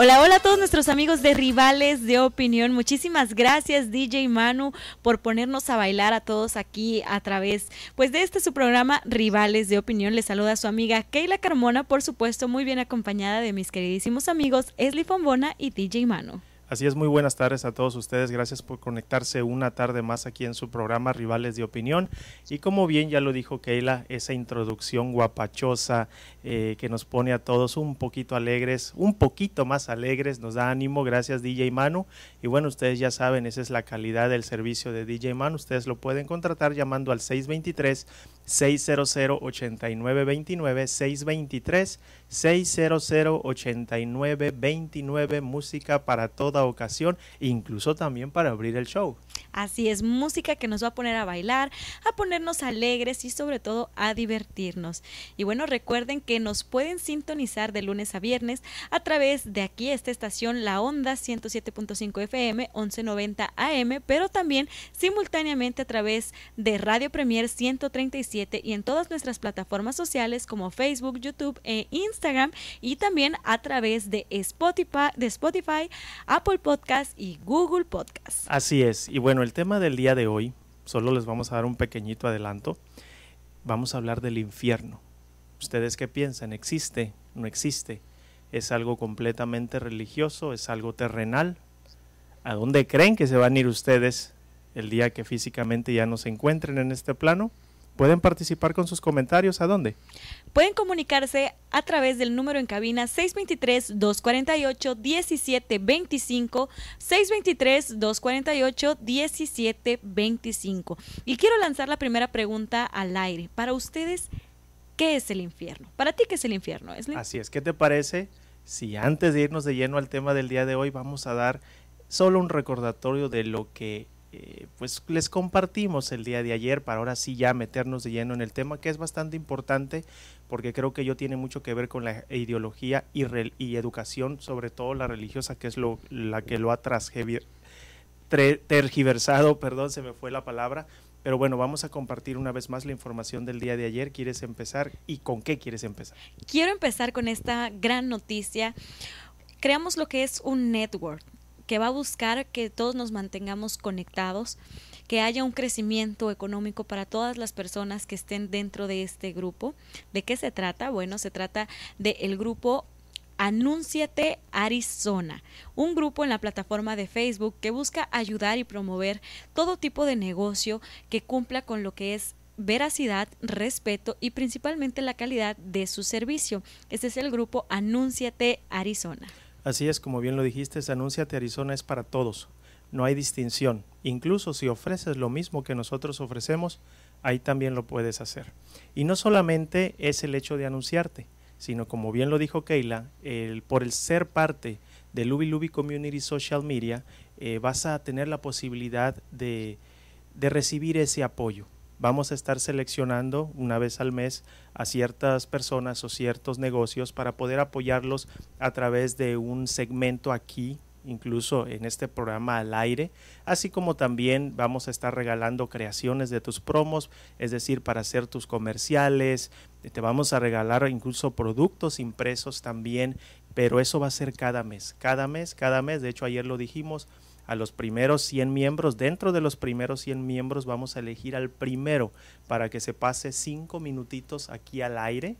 Hola, hola a todos nuestros amigos de Rivales de Opinión. Muchísimas gracias DJ Manu por ponernos a bailar a todos aquí a través pues de este su programa Rivales de Opinión. Les saluda su amiga Keila Carmona, por supuesto, muy bien acompañada de mis queridísimos amigos Esli Fombona y DJ Manu. Así es, muy buenas tardes a todos ustedes. Gracias por conectarse una tarde más aquí en su programa Rivales de Opinión. Y como bien ya lo dijo Keila, esa introducción guapachosa eh, que nos pone a todos un poquito alegres, un poquito más alegres, nos da ánimo. Gracias DJ Manu. Y bueno, ustedes ya saben, esa es la calidad del servicio de DJ Manu. Ustedes lo pueden contratar llamando al 623 600 8929 623 600 8929 música para toda ocasión, incluso también para abrir el show. Así es, música que nos va a poner a bailar, a ponernos alegres y sobre todo a divertirnos. Y bueno, recuerden que nos pueden sintonizar de lunes a viernes a través de aquí esta estación La Onda 107.5 FM 1190 AM, pero también simultáneamente a través de Radio Premier 137 y en todas nuestras plataformas sociales como Facebook, YouTube e Instagram y también a través de Spotify, de Spotify, Apple Podcast y Google Podcast. Así es. Y bueno, bueno, el tema del día de hoy, solo les vamos a dar un pequeñito adelanto. Vamos a hablar del infierno. ¿Ustedes qué piensan? ¿Existe? ¿No existe? ¿Es algo completamente religioso? ¿Es algo terrenal? ¿A dónde creen que se van a ir ustedes el día que físicamente ya no se encuentren en este plano? Pueden participar con sus comentarios. ¿A dónde? Pueden comunicarse a través del número en cabina 623-248-1725, 623-248-1725. Y quiero lanzar la primera pregunta al aire. Para ustedes, ¿qué es el infierno? Para ti, ¿qué es el infierno? Así es, ¿qué te parece si antes de irnos de lleno al tema del día de hoy vamos a dar solo un recordatorio de lo que eh, pues les compartimos el día de ayer para ahora sí ya meternos de lleno en el tema que es bastante importante porque creo que yo tiene mucho que ver con la ideología y, y educación, sobre todo la religiosa que es lo, la que lo ha tergiversado, perdón, se me fue la palabra, pero bueno, vamos a compartir una vez más la información del día de ayer. ¿Quieres empezar y con qué quieres empezar? Quiero empezar con esta gran noticia. Creamos lo que es un network que va a buscar que todos nos mantengamos conectados, que haya un crecimiento económico para todas las personas que estén dentro de este grupo. ¿De qué se trata? Bueno, se trata del grupo Anúnciate Arizona, un grupo en la plataforma de Facebook que busca ayudar y promover todo tipo de negocio que cumpla con lo que es veracidad, respeto y principalmente la calidad de su servicio. Este es el grupo Anúnciate Arizona. Así es, como bien lo dijiste, Anúnciate Arizona es para todos. No hay distinción. Incluso si ofreces lo mismo que nosotros ofrecemos, ahí también lo puedes hacer. Y no solamente es el hecho de anunciarte, sino como bien lo dijo Keila, el, por el ser parte del Luby Luby Community Social Media, eh, vas a tener la posibilidad de, de recibir ese apoyo vamos a estar seleccionando una vez al mes a ciertas personas o ciertos negocios para poder apoyarlos a través de un segmento aquí incluso en este programa al aire, así como también vamos a estar regalando creaciones de tus promos, es decir, para hacer tus comerciales, te vamos a regalar incluso productos impresos también, pero eso va a ser cada mes, cada mes, cada mes, de hecho ayer lo dijimos, a los primeros 100 miembros. Dentro de los primeros 100 miembros vamos a elegir al primero para que se pase cinco minutitos aquí al aire,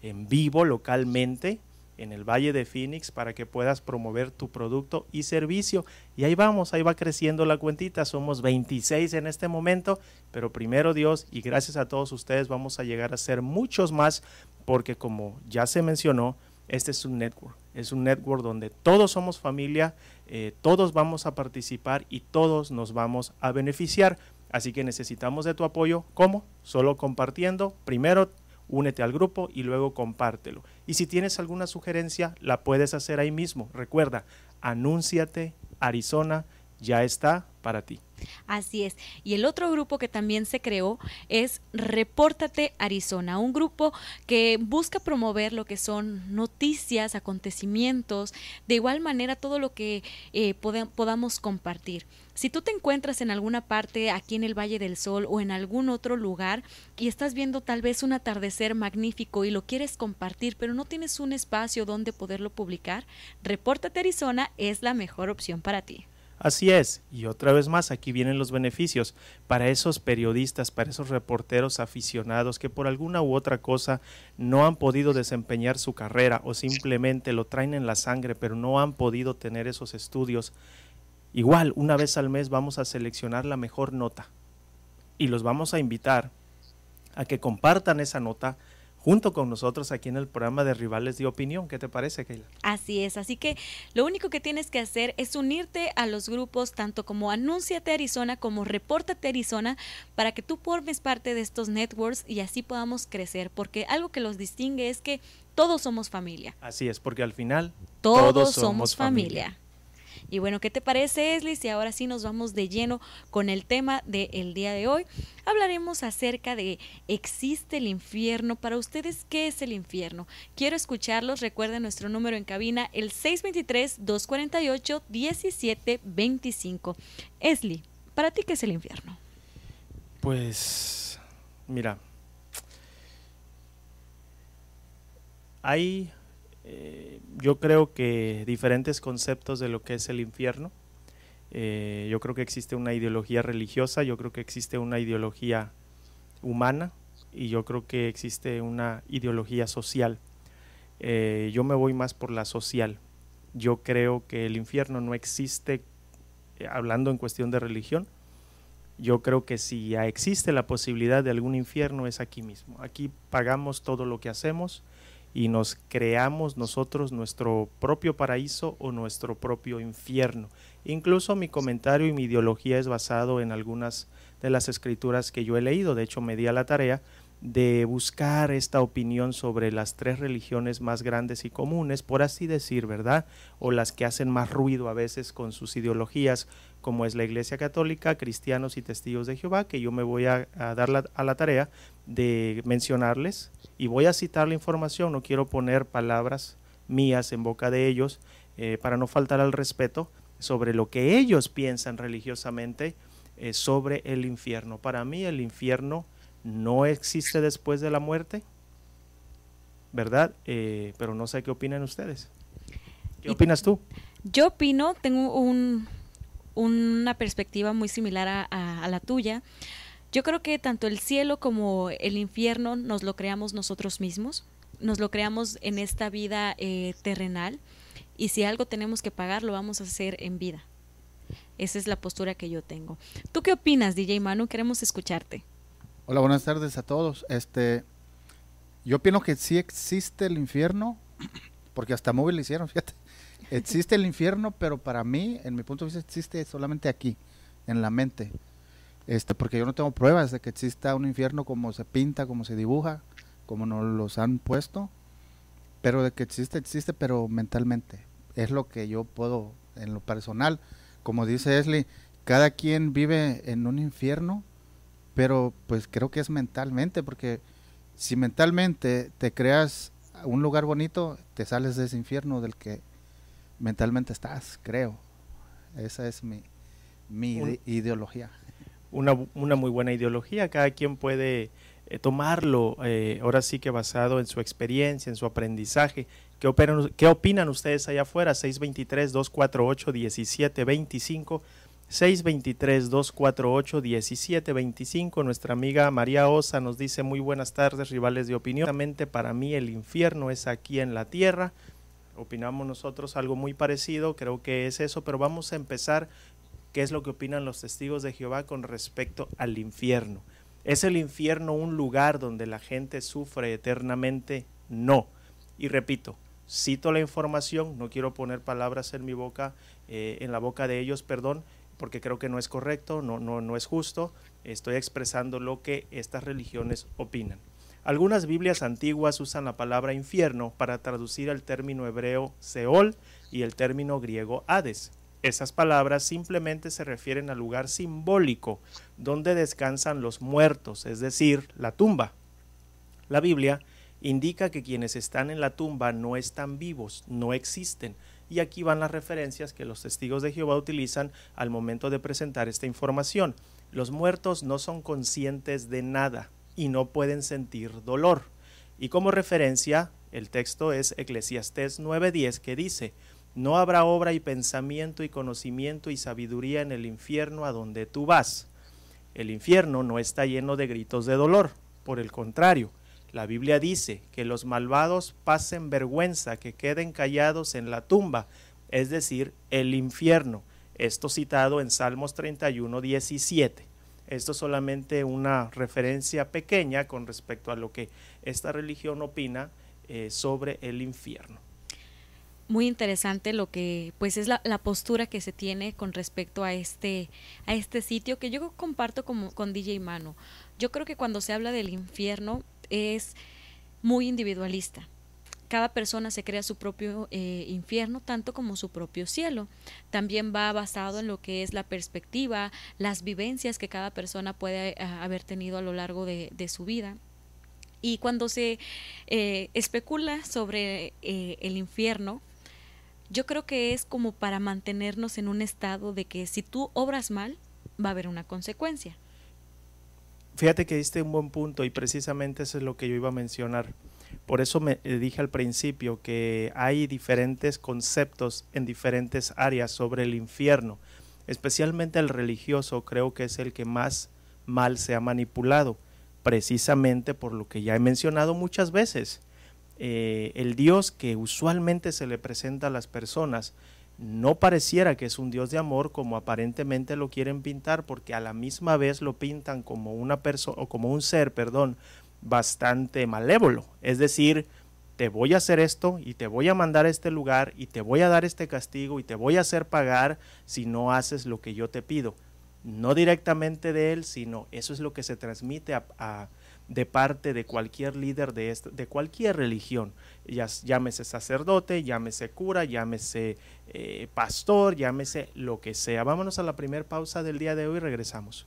en vivo, localmente, en el Valle de Phoenix, para que puedas promover tu producto y servicio. Y ahí vamos, ahí va creciendo la cuentita. Somos 26 en este momento, pero primero Dios y gracias a todos ustedes vamos a llegar a ser muchos más, porque como ya se mencionó, este es un network. Es un network donde todos somos familia, eh, todos vamos a participar y todos nos vamos a beneficiar. Así que necesitamos de tu apoyo. ¿Cómo? Solo compartiendo. Primero únete al grupo y luego compártelo. Y si tienes alguna sugerencia, la puedes hacer ahí mismo. Recuerda, anúnciate Arizona ya está para ti. Así es. Y el otro grupo que también se creó es Repórtate Arizona, un grupo que busca promover lo que son noticias, acontecimientos, de igual manera todo lo que eh, podamos compartir. Si tú te encuentras en alguna parte aquí en el Valle del Sol o en algún otro lugar y estás viendo tal vez un atardecer magnífico y lo quieres compartir, pero no tienes un espacio donde poderlo publicar, Repórtate Arizona es la mejor opción para ti. Así es, y otra vez más, aquí vienen los beneficios para esos periodistas, para esos reporteros aficionados que por alguna u otra cosa no han podido desempeñar su carrera o simplemente lo traen en la sangre, pero no han podido tener esos estudios. Igual, una vez al mes vamos a seleccionar la mejor nota y los vamos a invitar a que compartan esa nota junto con nosotros aquí en el programa de Rivales de Opinión. ¿Qué te parece, Keila? Así es, así que lo único que tienes que hacer es unirte a los grupos tanto como Anúnciate Arizona como Repórtate Arizona para que tú formes parte de estos networks y así podamos crecer, porque algo que los distingue es que todos somos familia. Así es, porque al final todos, somos, familia. Y bueno, ¿qué te parece, Esli? Si ahora sí nos vamos de lleno con el tema del día de hoy. Hablaremos acerca de ¿existe el infierno? Para ustedes, ¿qué es el infierno? Quiero escucharlos. Recuerden nuestro número en cabina, el 623-248-1725. Esli, ¿para ti qué es el infierno? Pues, mira, hay eh, yo creo que diferentes conceptos de lo que es el infierno. Eh, yo creo que existe una ideología religiosa, yo creo que existe una ideología humana y yo creo que existe una ideología social. Eh, yo me voy más por la social. Yo creo que el infierno no existe, hablando en cuestión de religión, yo creo que si existe la posibilidad de algún infierno es aquí mismo. Aquí pagamos todo lo que hacemos, y nos creamos nosotros nuestro propio paraíso o nuestro propio infierno. Incluso mi comentario y mi ideología es basado en algunas de las escrituras que yo he leído. De hecho, me di a la tarea de buscar esta opinión sobre las tres religiones más grandes y comunes, por así decir, ¿verdad? O las que hacen más ruido a veces con sus ideologías, como es la Iglesia Católica, cristianos y testigos de Jehová, que yo me voy a, dar a la tarea de mencionarles y voy a citar la información, no quiero poner palabras mías en boca de ellos eh, para no faltar al respeto sobre lo que ellos piensan religiosamente eh, sobre el infierno. Para mí el infierno no existe después de la muerte, ¿verdad? Eh, pero no sé qué opinan ustedes. ¿Qué opinas tú? Yo opino, tengo un, una perspectiva muy similar a la tuya. Yo creo que tanto el cielo como el infierno nos lo creamos nosotros mismos, nos lo creamos en esta vida eh, terrenal y si algo tenemos que pagar lo vamos a hacer en vida. Esa es la postura que yo tengo. ¿Tú qué opinas, DJ Manu? Queremos escucharte. Hola, buenas tardes a todos. Este, yo opino que sí existe el infierno, porque hasta móvil lo hicieron, fíjate. Existe el infierno, pero para mí, en mi punto de vista, existe solamente aquí, en la mente este, porque yo no tengo pruebas de que exista un infierno como se pinta, como se dibuja, como nos los han puesto, pero de que existe, existe, pero mentalmente. Es lo que yo puedo, en lo personal, como dice Esli, cada quien vive en un infierno, pero pues creo que es mentalmente, porque si mentalmente te creas un lugar bonito, te sales de ese infierno del que mentalmente estás, creo. Esa es mi, mi ideología una, una muy buena ideología, cada quien puede eh, tomarlo, eh, ahora sí que basado en su experiencia, en su aprendizaje. ¿Qué opinan, qué opinan ustedes allá afuera? 623-248-1725. 623-248-1725. Nuestra amiga María Osa nos dice muy buenas tardes, rivales de opinión. Para mí el infierno es aquí en la tierra. Opinamos nosotros algo muy parecido, creo que es eso, pero vamos a empezar qué es lo que opinan los testigos de Jehová con respecto al infierno. ¿Es el infierno un lugar donde la gente sufre eternamente? No. Y repito, cito la información, no quiero poner palabras en mi boca, eh, en la boca de ellos, perdón, porque creo que no es correcto, no, no, no es justo. Estoy expresando lo que estas religiones opinan. Algunas Biblias antiguas usan la palabra infierno para traducir el término hebreo Seol y el término griego Hades. Esas palabras simplemente se refieren al lugar simbólico donde descansan los muertos, es decir, la tumba. La Biblia indica que quienes están en la tumba no están vivos, no existen. Y aquí van las referencias que los testigos de Jehová utilizan al momento de presentar esta información. Los muertos no son conscientes de nada y no pueden sentir dolor. Y como referencia, el texto es Eclesiastés 9:10 que dice, no habrá obra y pensamiento y conocimiento y sabiduría en el infierno a donde tú vas. El infierno no está lleno de gritos de dolor, por el contrario, la Biblia dice que los malvados pasen vergüenza, que queden callados en la tumba, es decir, el infierno. Esto citado en Salmos 31, 17. Esto es solamente una referencia pequeña con respecto a lo que esta religión opina eh, sobre el infierno. Muy interesante lo que, pues, es la, postura que se tiene con respecto a este, a este sitio que yo comparto como, con DJ Mano. Yo creo que cuando se habla del infierno es muy individualista. Cada persona se crea su propio eh, infierno, tanto como su propio cielo. También va basado en lo que es la perspectiva, las vivencias que cada persona puede eh, haber tenido a lo largo de, su vida. Y cuando se eh, especula sobre el infierno, yo creo que es como para mantenernos en un estado de que si tú obras mal, va a haber una consecuencia. Fíjate que diste un buen punto y precisamente eso es lo que yo iba a mencionar. Por eso me eh, dije al principio que hay diferentes conceptos en diferentes áreas sobre el infierno. Especialmente el religioso creo que es el que más mal se ha manipulado, precisamente por lo que ya he mencionado muchas veces. Eh, el Dios que usualmente se le presenta a las personas no pareciera que es un Dios de amor como aparentemente lo quieren pintar, porque a la misma vez lo pintan como una persona o como un ser, perdón, bastante malévolo. Es decir, te voy a hacer esto y te voy a mandar a este lugar y te voy a dar este castigo y te voy a hacer pagar si no haces lo que yo te pido. No directamente de él, sino eso es lo que se transmite a de parte de cualquier líder de, de cualquier religión, ya, llámese sacerdote, llámese cura, llámese eh, pastor, llámese lo que sea. Vámonos a la primera pausa del día de hoy regresamos.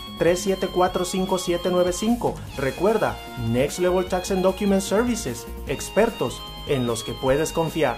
3745795. Recuerda, Next Level Tax and Document Services, expertos en los que puedes confiar.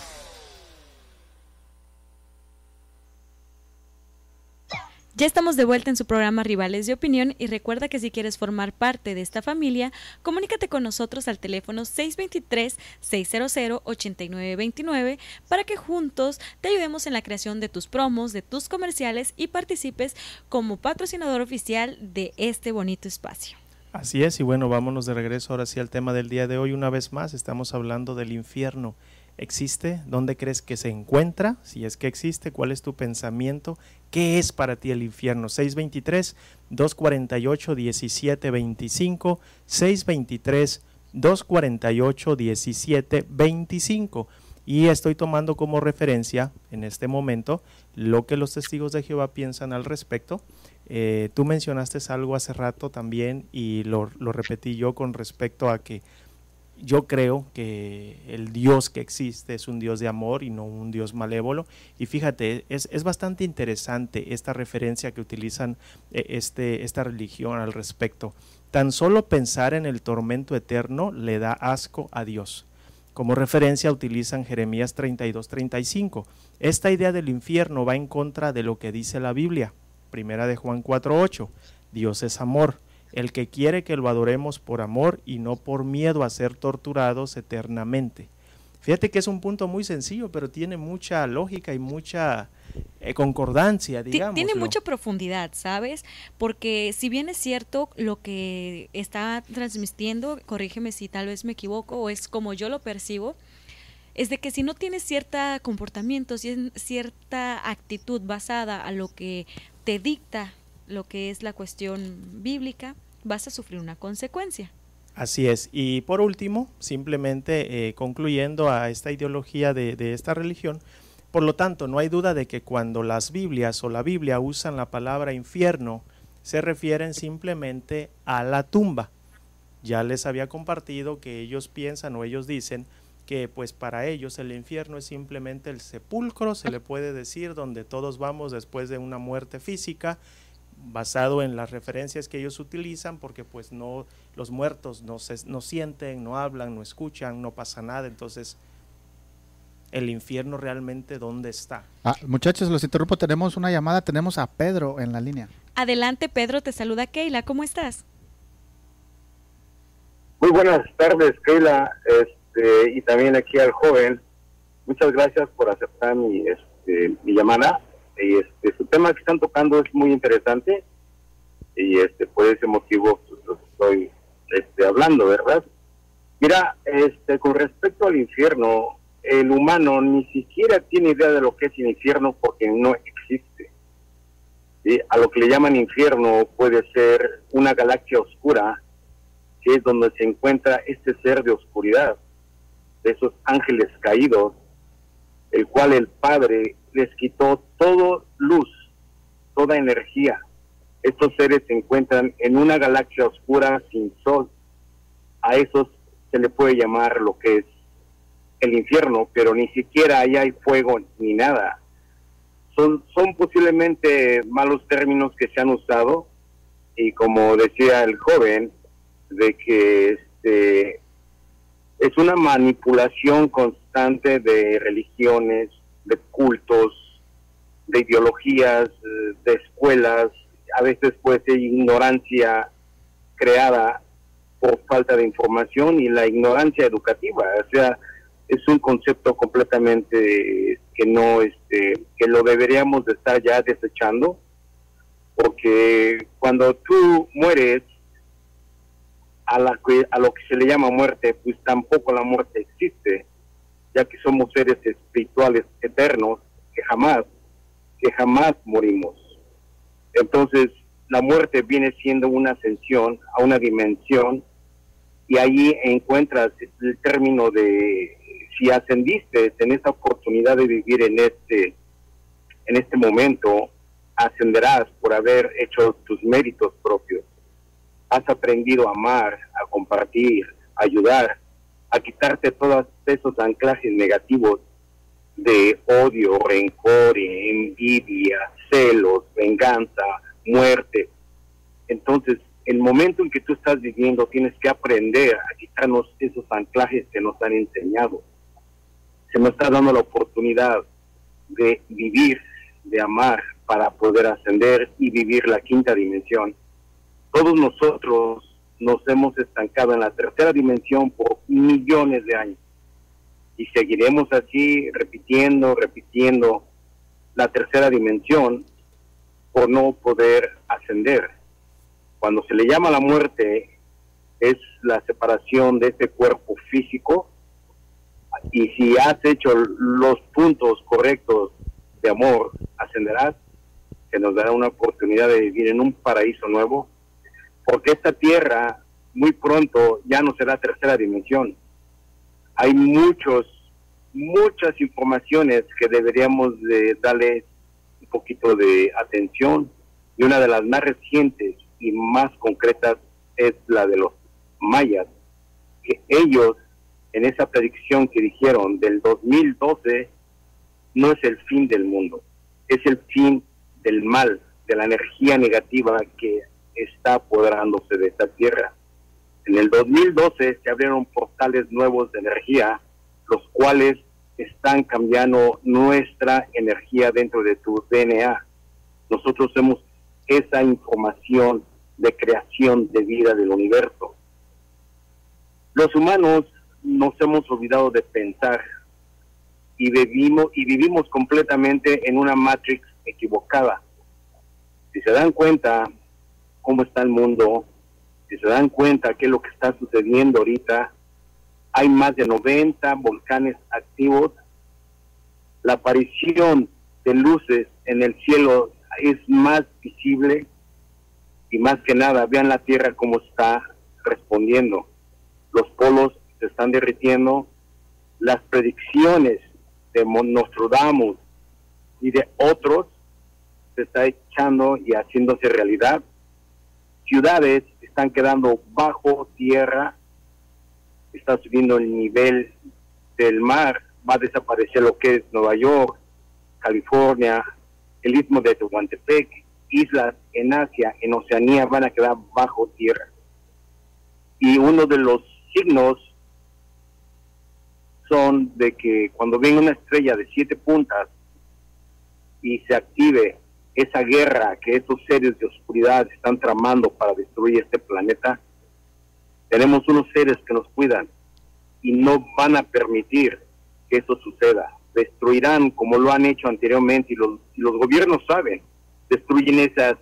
Ya estamos de vuelta en su programa Rivales de Opinión y recuerda que si quieres formar parte de esta familia, comunícate con nosotros al teléfono 623-600-8929 para que juntos te ayudemos en la creación de tus promos, de tus comerciales y participes como patrocinador oficial de este bonito espacio. Así es, y bueno, vámonos de regreso ahora sí al tema del día de hoy. Una vez más, estamos hablando del infierno existe? ¿Dónde crees que se encuentra? Si es que existe, ¿cuál es tu pensamiento? ¿Qué es para ti el infierno? 623-248-1725, 623-248-1725. Y estoy tomando como referencia en este momento lo que los testigos de Jehová piensan al respecto. Eh, tú mencionaste algo hace rato también y lo, lo repetí yo con respecto a que yo creo que el Dios que existe es un Dios de amor y no un Dios malévolo. Y fíjate, es, es bastante interesante esta referencia que utilizan eh, este, esta religión al respecto. Tan solo pensar en el tormento eterno le da asco a Dios. Como referencia utilizan Jeremías 32-35. Esta idea del infierno va en contra de lo que dice la Biblia. Primera de Juan 4.8. Dios es amor el que quiere que lo adoremos por amor y no por miedo a ser torturados eternamente. Fíjate que es un punto muy sencillo, pero tiene mucha lógica y mucha eh, concordancia, digamos. Tiene mucha profundidad, ¿sabes? Porque si bien es cierto lo que está transmitiendo, corrígeme si tal vez me equivoco o es como yo lo percibo, es de que si no tienes cierto comportamiento, cierta actitud basada a lo que te dicta lo que es la cuestión bíblica, vas a sufrir una consecuencia. Así es. Y por último, simplemente eh, concluyendo a esta ideología de, de, esta religión, por lo tanto, no hay duda de que cuando las Biblias o la Biblia usan la palabra infierno, se refieren simplemente a la tumba. Ya les había compartido que ellos piensan o ellos dicen que pues para ellos el infierno es simplemente el sepulcro, se le puede decir, donde todos vamos después de una muerte física basado en las referencias que ellos utilizan, porque pues no, los muertos no, se, no sienten, no hablan, no escuchan, no pasa nada, entonces el infierno realmente dónde está. Ah, muchachos, los interrumpo, tenemos una llamada, tenemos a Pedro en la línea. Adelante Pedro, te saluda Keila, ¿cómo estás? Muy buenas tardes Keila, este, y también aquí al joven, muchas gracias por aceptar mi, este, mi llamada y este su tema que están tocando es muy interesante y este por ese motivo pues, estoy este, hablando verdad mira este con respecto al infierno el humano ni siquiera tiene idea de lo que es el infierno porque no existe. A lo que le llaman infierno puede ser una galaxia oscura que es donde se encuentra este ser de oscuridad de esos ángeles caídos el cual el Padre les quitó toda luz, toda energía. Estos seres se encuentran en una galaxia oscura sin sol. A esos se le puede llamar lo que es el infierno, pero ni siquiera ahí hay fuego ni nada. Son, son posiblemente malos términos que se han usado y como decía el joven, de que este, es una manipulación constante de religiones, de cultos, de ideologías, de escuelas, a veces puede ser ignorancia creada por falta de información y la ignorancia educativa, o sea, es un concepto completamente que no este que lo deberíamos de estar ya desechando porque cuando tú mueres a la a lo que se le llama muerte pues tampoco la muerte existe ya que somos seres espirituales eternos que jamás, que jamás morimos. Entonces, la muerte viene siendo una ascensión a una dimensión y ahí encuentras el término de si ascendiste en esta oportunidad de vivir en este en este momento ascenderás por haber hecho tus méritos propios has aprendido a amar a compartir a ayudar a quitarte todos esos anclajes negativos de odio, rencor, envidia, celos, venganza, muerte. Entonces, el momento en que tú estás viviendo, tienes que aprender a quitarnos esos anclajes que nos han enseñado. Se nos está dando la oportunidad de vivir, de amar, para poder ascender y vivir la quinta dimensión. Todos nosotros nos hemos estancado en la tercera dimensión por millones de años. Y seguiremos así repitiendo, repitiendo la tercera dimensión por no poder ascender. Cuando se le llama la muerte, es la separación de este cuerpo físico y si has hecho los puntos correctos de amor, ascenderás, que nos dará una oportunidad de vivir en un paraíso nuevo, porque esta tierra muy pronto ya no será tercera dimensión. Hay muchos, muchas informaciones que deberíamos de darle poquito de atención y una de las más recientes y más concretas es la de los mayas, que ellos en esa predicción que dijeron del 2012 no es el fin del mundo, es el fin del mal, de la energía negativa que está apoderándose de esta tierra. En el 2012 se abrieron portales nuevos de energía, los cuales están cambiando nuestra energía dentro de tu DNA. Nosotros somos esa información de creación de vida del universo. Los humanos nos hemos olvidado de pensar y vivimos, y vivimos completamente en una matrix equivocada. Si se dan cuenta cómo está el mundo, si se dan cuenta qué es lo que está sucediendo ahorita, hay más de 90 volcanes activos. La aparición de luces en el cielo es más visible y más que nada, vean la Tierra cómo está respondiendo. Los polos se están derritiendo, las predicciones de Nostradamus y de otros se está echando y haciéndose realidad. Ciudades están quedando bajo tierra está subiendo el nivel del mar, va a desaparecer lo que es Nueva York, California, el istmo de Tehuantepec, islas en Asia, en Oceanía van a quedar bajo tierra. Y uno de los signos son de que cuando venga una estrella de siete puntas y se active esa guerra que esos seres de oscuridad están tramando para destruir este planeta, tenemos unos seres que nos cuidan y no van a permitir que eso suceda. Destruirán como lo han hecho anteriormente y los, los gobiernos saben, destruyen esas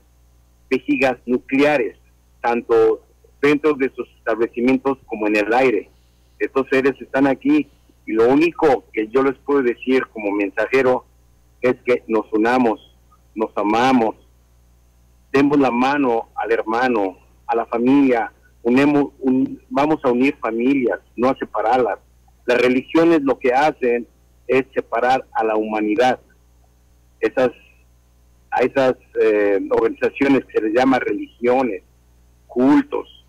vejigas nucleares, tanto dentro de sus establecimientos como en el aire. Estos seres están aquí y lo único que yo les puedo decir como mensajero es que nos unamos, nos amamos, demos la mano al hermano, a la familia, unemos, vamos a unir familias, no a separarlas. Las religiones lo que hacen es separar a la humanidad. Esas, a esas eh, organizaciones que se les llama religiones, cultos,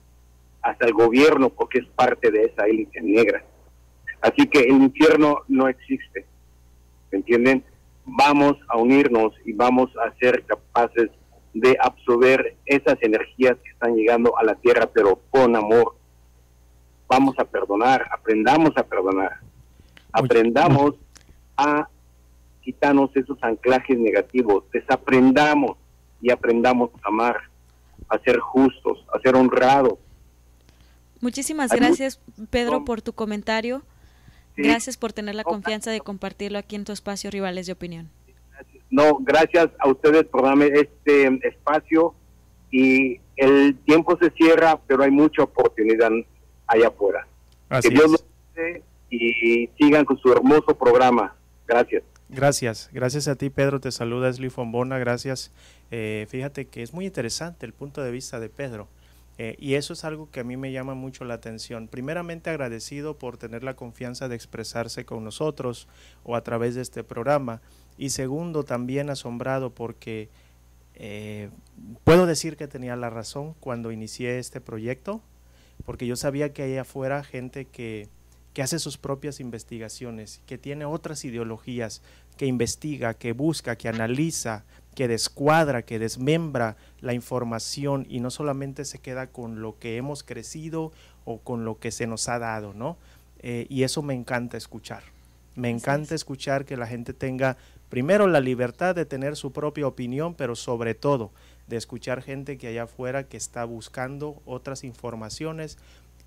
hasta el gobierno, porque es parte de esa élite negra. Así que el infierno no existe, ¿me entienden? Vamos a unirnos y vamos a ser capaces de absorber esas energías que están llegando a la tierra, pero con amor. Vamos a perdonar, aprendamos a perdonar, aprendamos a quitarnos esos anclajes negativos, desaprendamos y aprendamos a amar, a ser justos, a ser honrados. Muchísimas gracias, Pedro, por tu comentario. Gracias por tener la confianza de compartirlo aquí en tu espacio Rivales de Opinión. No, gracias a ustedes por darme este espacio y el tiempo se cierra, pero hay mucha oportunidad allá afuera. que Dios los y sigan con su hermoso programa. Gracias. Gracias, gracias a ti Pedro, te saluda Esli Fombona, gracias. Eh, fíjate que es muy interesante el punto de vista de Pedro eh, y eso es algo que a mí me llama mucho la atención. Primeramente agradecido por tener la confianza de expresarse con nosotros o a través de este programa y segundo también asombrado porque eh, puedo decir que tenía la razón cuando inicié este proyecto porque yo sabía que hay afuera gente que que hace sus propias investigaciones, que tiene otras ideologías, que investiga, que busca, que analiza, que descuadra, que desmembra la información y no solamente se queda con lo que hemos crecido o con lo que se nos ha dado, ¿no? Eh, y eso me encanta escuchar. Me encanta escuchar que la gente tenga primero la libertad de tener su propia opinión, pero sobre todo de escuchar gente que allá afuera que está buscando otras informaciones,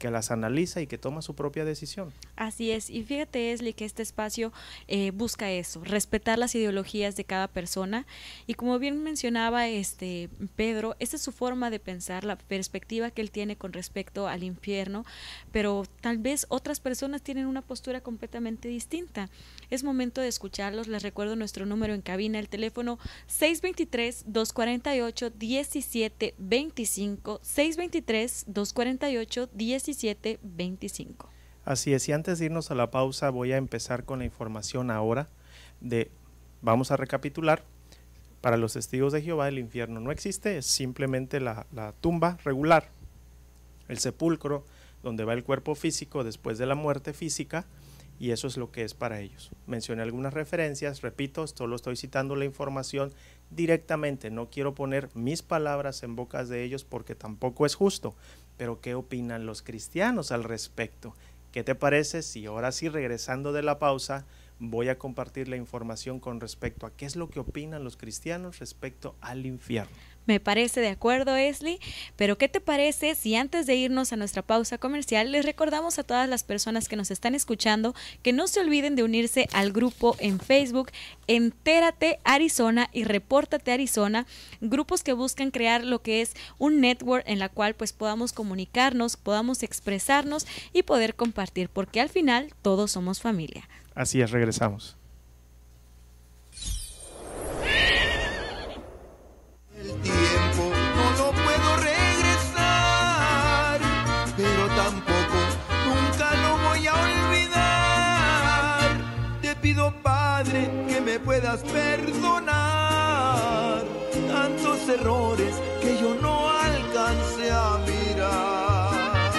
que las analiza y que toma su propia decisión. Así es, y fíjate, Esli, que este espacio eh, busca eso, respetar las ideologías de cada persona. Y como bien mencionaba este Pedro, esta es su forma de pensar, la perspectiva que él tiene con respecto al infierno, pero tal vez otras personas tienen una postura completamente distinta. Es momento de escucharlos. Les recuerdo nuestro número en cabina, el teléfono 623-248-1725, 623-248-1725. 25 Así es, y antes de irnos a la pausa voy a empezar con la información ahora de, vamos a recapitular, para los testigos de Jehová el infierno no existe, es simplemente la, la tumba regular, el sepulcro donde va el cuerpo físico después de la muerte física, y eso es lo que es para ellos. Mencioné algunas referencias, repito, solo estoy citando la información directamente, no quiero poner mis palabras en bocas de ellos porque tampoco es justo, pero ¿qué opinan los cristianos al respecto? ¿Qué te parece si ahora sí, regresando de la pausa, voy a compartir la información con respecto a qué es lo que opinan los cristianos respecto al infierno? Me parece de acuerdo, Esli, pero ¿qué te parece si antes de irnos a nuestra pausa comercial les recordamos a todas las personas que nos están escuchando que no se olviden de unirse al grupo en Facebook Entérate Arizona y Repórtate Arizona, grupos que buscan crear lo que es un network en la cual pues podamos comunicarnos, podamos expresarnos y poder compartir, porque al final todos somos familia. Así es, regresamos. Pido, Padre, que me puedas perdonar tantos errores que yo no alcancé a mirar.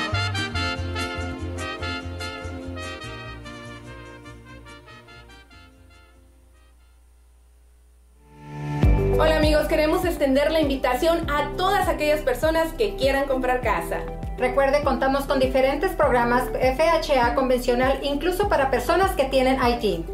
Hola amigos, queremos extender la invitación a todas aquellas personas que quieran comprar casa. Recuerde, contamos con diferentes programas FHA convencional, incluso para personas que tienen IT.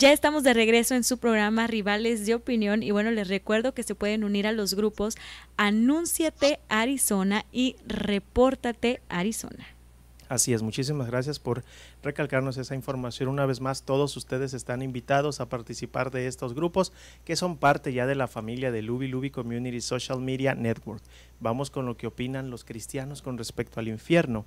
Ya estamos de regreso en su programa Rivales de Opinión y bueno, les recuerdo que se pueden unir a los grupos Anúnciate Arizona y Repórtate Arizona. Así es, muchísimas gracias por recalcarnos esa información. Una vez más, todos ustedes están invitados a participar de estos grupos que son parte ya de la familia de Luby Luby Community Social Media Network. Vamos con lo que opinan los cristianos con respecto al infierno.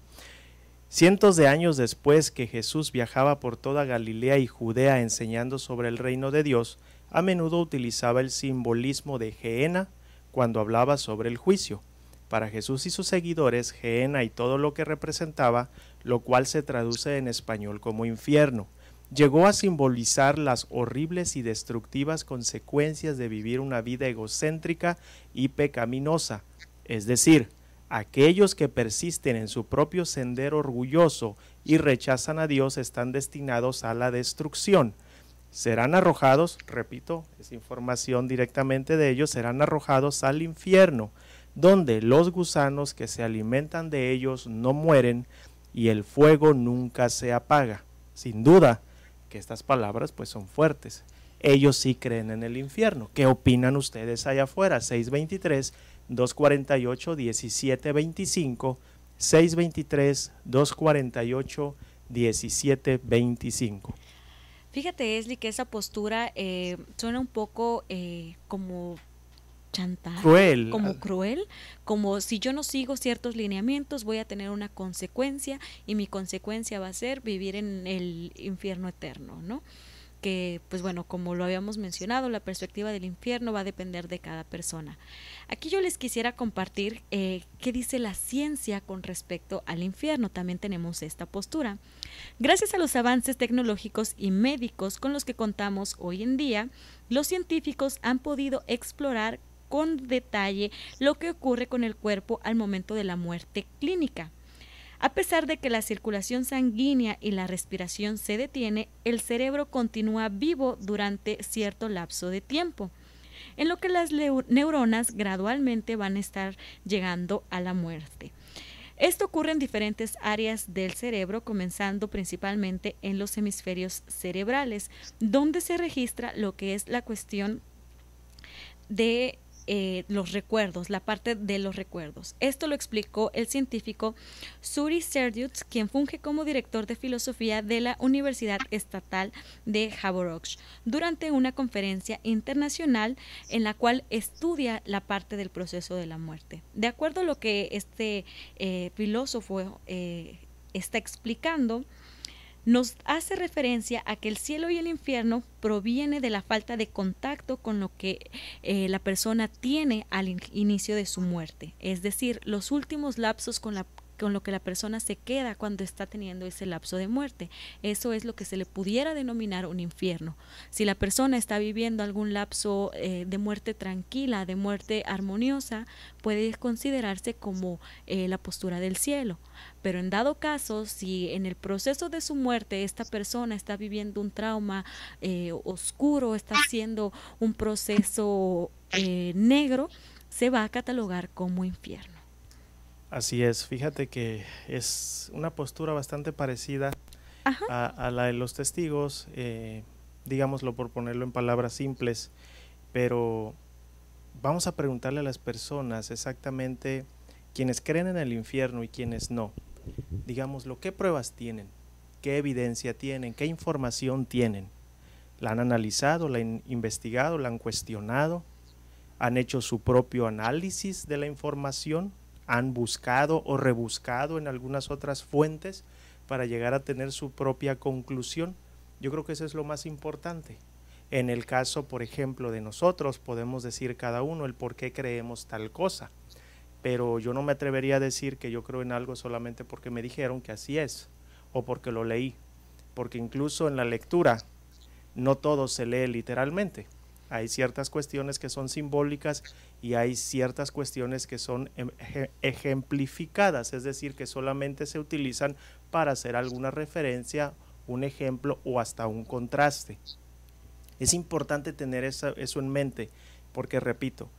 Cientos de años después que Jesús viajaba por toda Galilea y Judea enseñando sobre el reino de Dios, a menudo utilizaba el simbolismo de Geena cuando hablaba sobre el juicio. Para Jesús y sus seguidores, Geena y todo lo que representaba, lo cual se traduce en español como infierno, llegó a simbolizar las horribles y destructivas consecuencias de vivir una vida egocéntrica y pecaminosa, es decir, aquellos que persisten en su propio sendero orgulloso y rechazan a Dios están destinados a la destrucción. Serán arrojados, repito, es información directamente de ellos, serán arrojados al infierno, donde los gusanos que se alimentan de ellos no mueren y el fuego nunca se apaga. Sin duda que estas palabras pues son fuertes. Ellos sí creen en el infierno. ¿Qué opinan ustedes allá afuera? 623 248 1725 623 248 1725. Fíjate, Esli, que esa postura eh, suena un poco eh, como chantaje, Cruel. como cruel, como si yo no sigo ciertos lineamientos voy a tener una consecuencia y mi consecuencia va a ser vivir en el infierno eterno, ¿no? Que pues bueno, como lo habíamos mencionado, la perspectiva del infierno va a depender de cada persona. Aquí yo les quisiera compartir eh, qué dice la ciencia con respecto al infierno. También tenemos esta postura. Gracias a los avances tecnológicos y médicos con los que contamos hoy en día, los científicos han podido explorar con detalle lo que ocurre con el cuerpo al momento de la muerte clínica. A pesar de que la circulación sanguínea y la respiración se detiene, el cerebro continúa vivo durante cierto lapso de tiempo, en lo que las neuronas gradualmente van a estar llegando a la muerte. Esto ocurre en diferentes áreas del cerebro, comenzando principalmente en los hemisferios cerebrales, donde se registra lo que es la cuestión de eh, los recuerdos, la parte de los recuerdos. Esto lo explicó el científico Suri Serdiutz, quien funge como director de filosofía de la Universidad Estatal de Haverock, durante una conferencia internacional en la cual estudia la parte del proceso de la muerte. De acuerdo a lo que este eh, filósofo eh, está explicando, nos hace referencia a que el cielo y el infierno proviene de la falta de contacto con lo que eh, la persona tiene al inicio de su muerte, es decir, los últimos lapsos con la con lo que la persona se queda cuando está teniendo ese lapso de muerte. Eso es lo que se le pudiera denominar un infierno. Si la persona está viviendo algún lapso eh, de muerte tranquila, de muerte armoniosa, puede considerarse como eh, la postura del cielo. Pero en dado caso, si en el proceso de su muerte esta persona está viviendo un trauma eh, oscuro, está haciendo un proceso negro, se va a catalogar como infierno. Así es, fíjate que es una postura bastante parecida a, la de los testigos, eh, digámoslo por ponerlo en palabras simples, pero vamos a preguntarle a las personas exactamente quienes creen en el infierno y quienes no. Digámoslo, ¿qué pruebas tienen? ¿Qué evidencia tienen? ¿Qué información tienen? ¿La han analizado? ¿La han investigado? ¿La han cuestionado? ¿Han hecho su propio análisis de la información? Han buscado o rebuscado en algunas otras fuentes para llegar a tener su propia conclusión. Yo creo que eso es lo más importante. En el caso, por ejemplo, de nosotros, podemos decir cada uno el por qué creemos tal cosa, pero yo no me atrevería a decir que yo creo en algo solamente porque me dijeron que así es o porque lo leí, porque incluso en la lectura no todo se lee literalmente hay ciertas cuestiones que son simbólicas y hay ciertas cuestiones que son em, ejemplificadas, es decir, que solamente se utilizan para hacer alguna referencia, un ejemplo o hasta un contraste. Es importante tener eso, en mente, porque repito,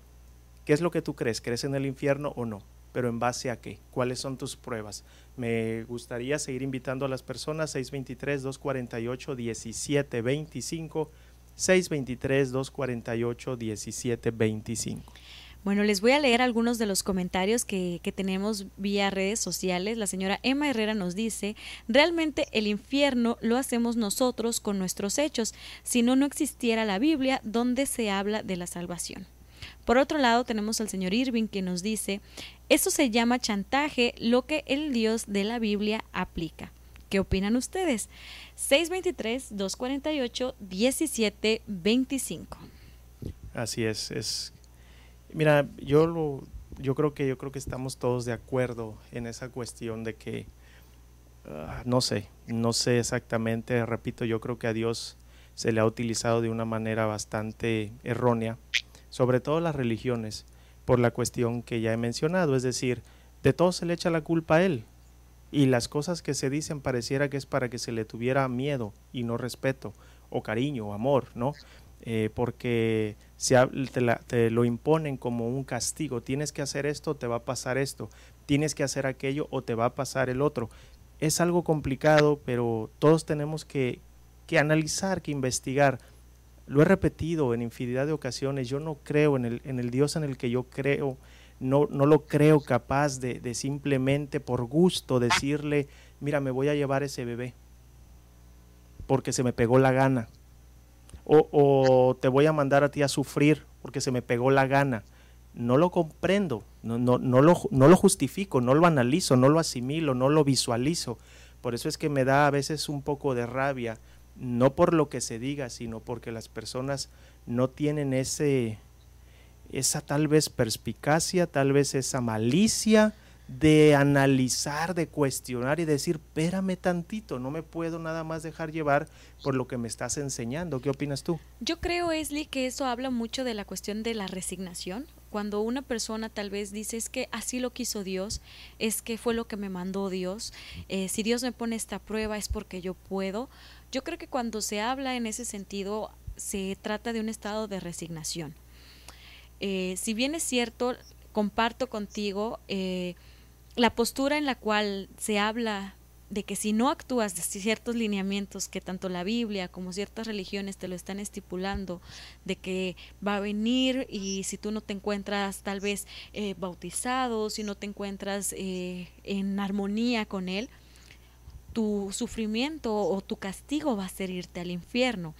¿qué es lo que tú crees? ¿Crees en el infierno o no? pero ¿en base a qué? ¿Cuáles son tus pruebas? Me gustaría seguir invitando a las personas 623-248-1725, 623-248-1725. Bueno, les voy a leer algunos de los comentarios que, que, tenemos vía redes sociales. La señora Emma Herrera nos dice, realmente el infierno lo hacemos nosotros con nuestros hechos, si no, no existiera la Biblia donde se habla de la salvación. Por otro lado, tenemos al señor Irving que nos dice, eso se llama chantaje, lo que el Dios de la Biblia aplica. ¿Qué opinan ustedes? 623-248-1725. Así es, es Mira, yo lo, yo creo que yo creo que estamos todos de acuerdo en esa cuestión de que uh, no sé, no sé exactamente, repito, yo creo que a Dios se le ha utilizado de una manera bastante errónea, sobre todo las religiones, por la cuestión que ya he mencionado, es decir, de todo se le echa la culpa a él. Y las cosas que se dicen pareciera que es para que se le tuviera miedo y no respeto, o cariño, o amor, ¿no? Eh, porque te, lo imponen como un castigo. Tienes que hacer esto, te va a pasar esto. Tienes que hacer aquello o te va a pasar el otro. Es algo complicado, pero todos tenemos que, que analizar, que investigar. Lo he repetido en infinidad de ocasiones. Yo no creo en el, en el Dios en el que yo creo. No, no lo creo capaz de, de simplemente por gusto decirle, mira, me voy a llevar ese bebé porque se me pegó la gana o, te voy a mandar a ti a sufrir porque se me pegó la gana. No lo comprendo, no, no, no, lo, no lo justifico, no lo analizo, no lo asimilo, no lo visualizo. Por eso es que me da a veces un poco de rabia, no por lo que se diga, sino porque las personas no tienen ese, esa tal vez perspicacia, tal vez esa malicia de analizar, de cuestionar y decir, espérame tantito, no me puedo nada más dejar llevar por lo que me estás enseñando. ¿Qué opinas tú? Yo creo, Esli, que eso habla mucho de la cuestión de la resignación. Cuando una persona tal vez dice es que así lo quiso Dios, es que fue lo que me mandó Dios, eh, si Dios me pone esta prueba es porque yo puedo. Yo creo que cuando se habla en ese sentido se trata de un estado de resignación. Eh, si bien es cierto, comparto contigo, eh, la postura en la cual se habla de que si no actúas de ciertos lineamientos que tanto la Biblia como ciertas religiones te lo están estipulando, de que va a venir y si tú no te encuentras tal vez eh, bautizado, si no te encuentras en armonía con Él, tu sufrimiento o tu castigo va a ser irte al infierno.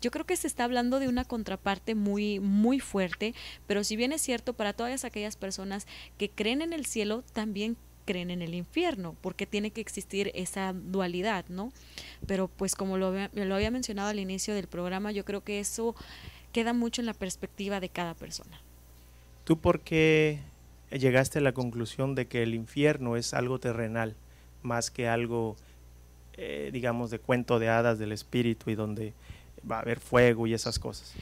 Yo creo que se está hablando de una contraparte muy, muy fuerte, pero si bien es cierto, para todas aquellas personas que creen en el cielo, también creen en el infierno, porque tiene que existir esa dualidad, ¿no? Pero pues como lo, lo había mencionado al inicio del programa, yo creo que eso queda mucho en la perspectiva de cada persona. ¿Tú por qué llegaste a la conclusión de que el infierno es algo terrenal, más que algo, eh, digamos, de cuento de hadas del espíritu y donde va a haber fuego y esas cosas.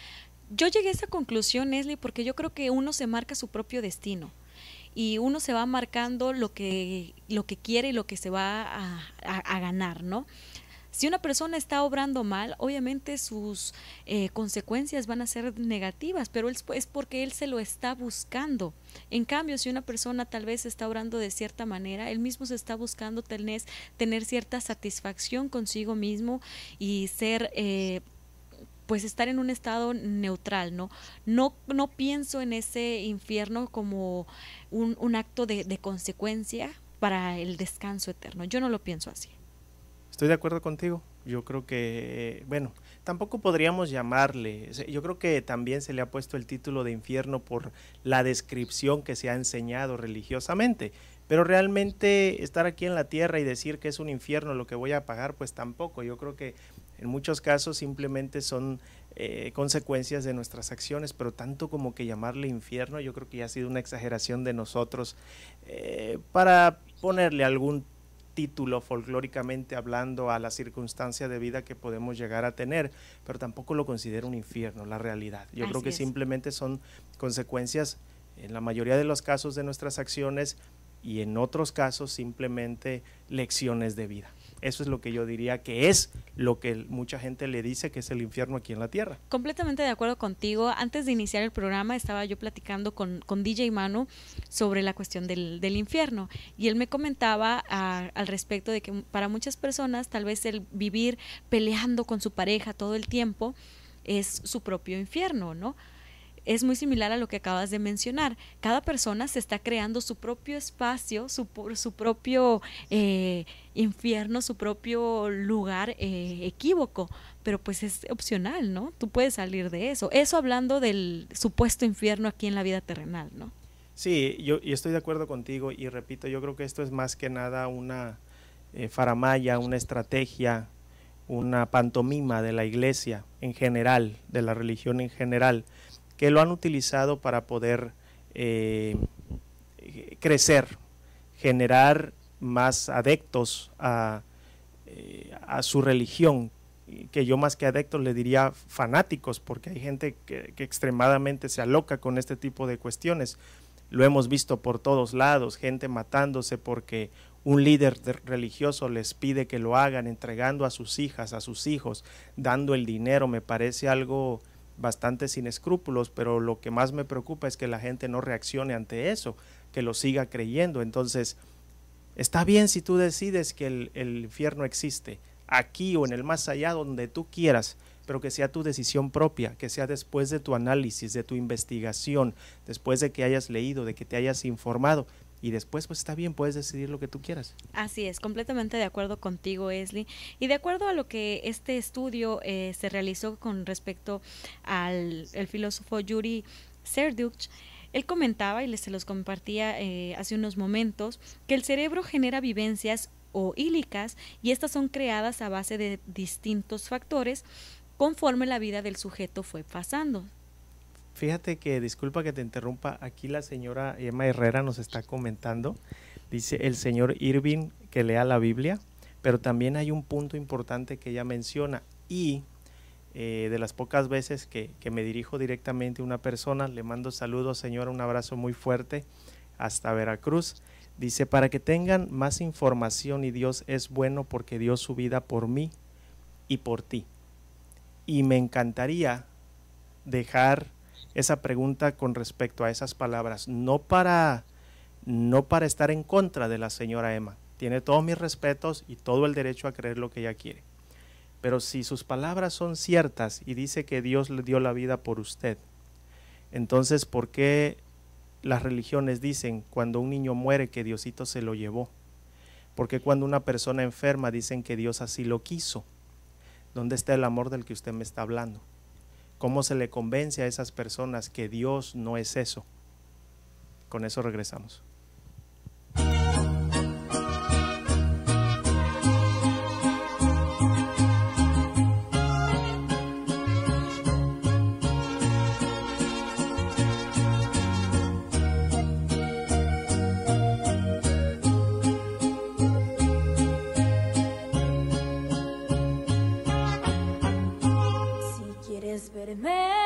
Yo llegué a esa conclusión, Leslie, porque yo creo que uno se marca su propio destino y uno se va marcando lo que, lo que quiere y lo que se va a, ganar, ¿no? Si una persona está obrando mal, obviamente sus eh, consecuencias van a ser negativas, pero es porque él se lo está buscando. En cambio, si una persona tal vez está obrando de cierta manera, él mismo se está buscando tener, tener cierta satisfacción consigo mismo y ser... Eh, pues estar en un estado neutral, ¿no? No, no pienso en ese infierno como un, un acto de, de, consecuencia para el descanso eterno. Yo no lo pienso así. Estoy de acuerdo contigo. Yo creo que, bueno, tampoco podríamos llamarle, yo creo que también se le ha puesto el título de infierno por la descripción que se ha enseñado religiosamente. Pero realmente estar aquí en la tierra y decir que es un infierno lo que voy a pagar, pues tampoco. Yo creo que en muchos casos simplemente son eh, consecuencias de nuestras acciones, pero tanto como que llamarle infierno, yo creo que ya ha sido una exageración de nosotros eh, para ponerle algún título folclóricamente hablando a la circunstancia de vida que podemos llegar a tener, pero tampoco lo considero un infierno, la realidad. Yo creo que simplemente son consecuencias, en la mayoría de los casos, de nuestras acciones y en otros casos simplemente lecciones de vida. Eso es lo que yo diría que es lo que mucha gente le dice que es el infierno aquí en la tierra. Completamente de acuerdo contigo. Antes de iniciar el programa estaba yo platicando con, con DJ Manu sobre la cuestión del, del infierno y él me comentaba a, al respecto de que para muchas personas tal vez el vivir peleando con su pareja todo el tiempo es su propio infierno, ¿no? Es muy similar a lo que acabas de mencionar. Cada persona se está creando su propio espacio, su, su propio eh, infierno, su propio lugar eh, equívoco, pero pues es opcional, ¿no? Tú puedes salir de eso. Eso hablando del supuesto infierno aquí en la vida terrenal, ¿no? Sí, yo estoy de acuerdo contigo y repito, yo creo que esto es más que nada una eh, faramaya, una estrategia, una pantomima de la iglesia en general, de la religión en general, que lo han utilizado para poder eh, crecer, generar más adeptos a, eh, a, su religión, que yo más que adeptos le diría fanáticos, porque hay gente que, que, extremadamente se aloca con este tipo de cuestiones. Lo hemos visto por todos lados, gente matándose porque un líder religioso les pide que lo hagan, entregando a sus hijas, a sus hijos, dando el dinero, me parece algo bastante sin escrúpulos, pero lo que más me preocupa es que la gente no reaccione ante eso, que lo siga creyendo. Entonces, está bien si tú decides que el, el infierno existe, aquí o en el más allá, donde tú quieras, pero que sea tu decisión propia, que sea después de tu análisis, de tu investigación, después de que hayas leído, de que te hayas informado, y después pues está bien, puedes decidir lo que tú quieras. Así es, completamente de acuerdo contigo, Esli. Y de acuerdo a lo que este estudio eh, se realizó con respecto al el filósofo Yuri Serduch, él comentaba y les se los compartía eh, hace unos momentos que el cerebro genera vivencias o ílicas y estas son creadas a base de distintos factores conforme la vida del sujeto fue pasando. Fíjate que, disculpa que te interrumpa, aquí la señora Emma Herrera nos está comentando, dice el señor Irving que lea la Biblia, pero también hay un punto importante que ella menciona y eh, de las pocas veces que, que, me dirijo directamente a una persona, le mando saludos señora, un abrazo muy fuerte hasta Veracruz. Dice, para que tengan más información y Dios es bueno porque dio su vida por mí y por ti. Y me encantaría dejar esa pregunta con respecto a esas palabras, no para, no para estar en contra de la señora Emma. Tiene todos mis respetos y todo el derecho a creer lo que ella quiere. Pero si sus palabras son ciertas y dice que Dios le dio la vida por usted, entonces ¿por qué las religiones dicen cuando un niño muere que Diosito se lo llevó? Porque cuando una persona enferma dicen que Dios así lo quiso? ¿Dónde está el amor del que usted me está hablando? ¿Cómo se le convence a esas personas que Dios no es eso? Con eso regresamos. It's better it.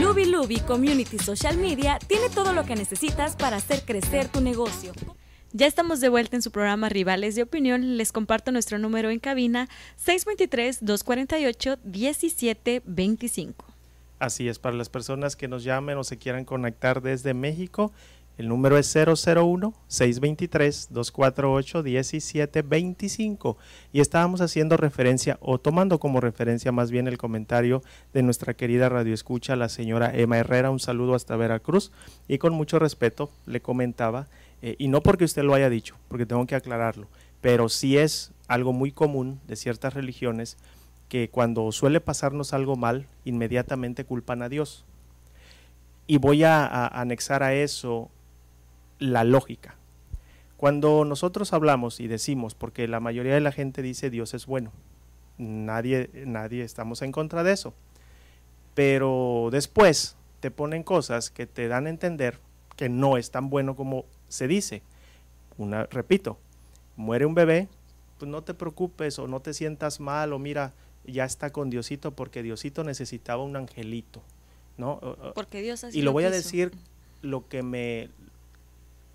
Luby Luby Community Social Media tiene todo lo que necesitas para hacer crecer tu negocio. Ya estamos de vuelta en su programa Rivales de Opinión. Les comparto nuestro número en cabina 623-248-1725. Así es, para las personas que nos llamen o se quieran conectar desde México, el número es 001-623-248-1725. Y estábamos haciendo referencia, o tomando como referencia más bien el comentario de nuestra querida radioescucha, la señora Emma Herrera. Un saludo hasta Veracruz. Y con mucho respeto le comentaba, eh, y no porque usted lo haya dicho, porque tengo que aclararlo, pero sí es algo muy común de ciertas religiones que cuando suele pasarnos algo mal, inmediatamente culpan a Dios. Y voy a, a anexar a eso la lógica. Cuando nosotros hablamos y decimos, porque la mayoría de la gente dice Dios es bueno, nadie, nadie estamos en contra de eso, pero después te ponen cosas que te dan a entender que no es tan bueno como se dice. Una, repito, muere un bebé, pues no te preocupes o no te sientas mal o mira, ya está con Diosito porque Diosito necesitaba un angelito, ¿no? Porque Dios así y lo voy a decir lo que me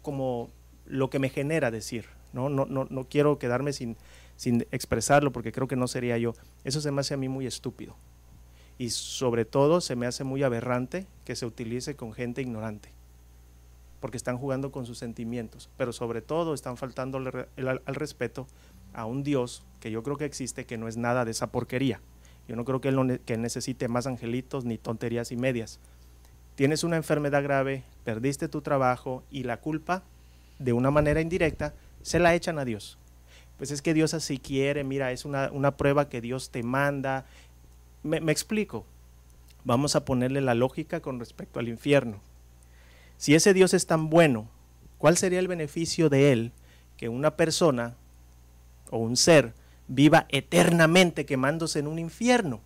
como lo que me genera decir, ¿no? No, no, no quiero quedarme sin, sin expresarlo porque creo que no sería yo. Eso se me hace a mí muy estúpido. Y sobre todo se me hace muy aberrante que se utilice con gente ignorante, porque están jugando con sus sentimientos, pero sobre todo están faltando al, respeto a un Dios que yo creo que existe, que no es nada de esa porquería. Yo no creo que él, que necesite más angelitos ni tonterías y medias tienes una enfermedad grave, perdiste tu trabajo y la culpa, de una manera indirecta, se la echan a Dios. Pues es que Dios así quiere, mira, es una, una prueba que Dios te manda. Me, me, explico. Vamos a ponerle la lógica con respecto al infierno. Si ese Dios es tan bueno, ¿cuál sería el beneficio de él que una persona o un ser viva eternamente quemándose en un infierno?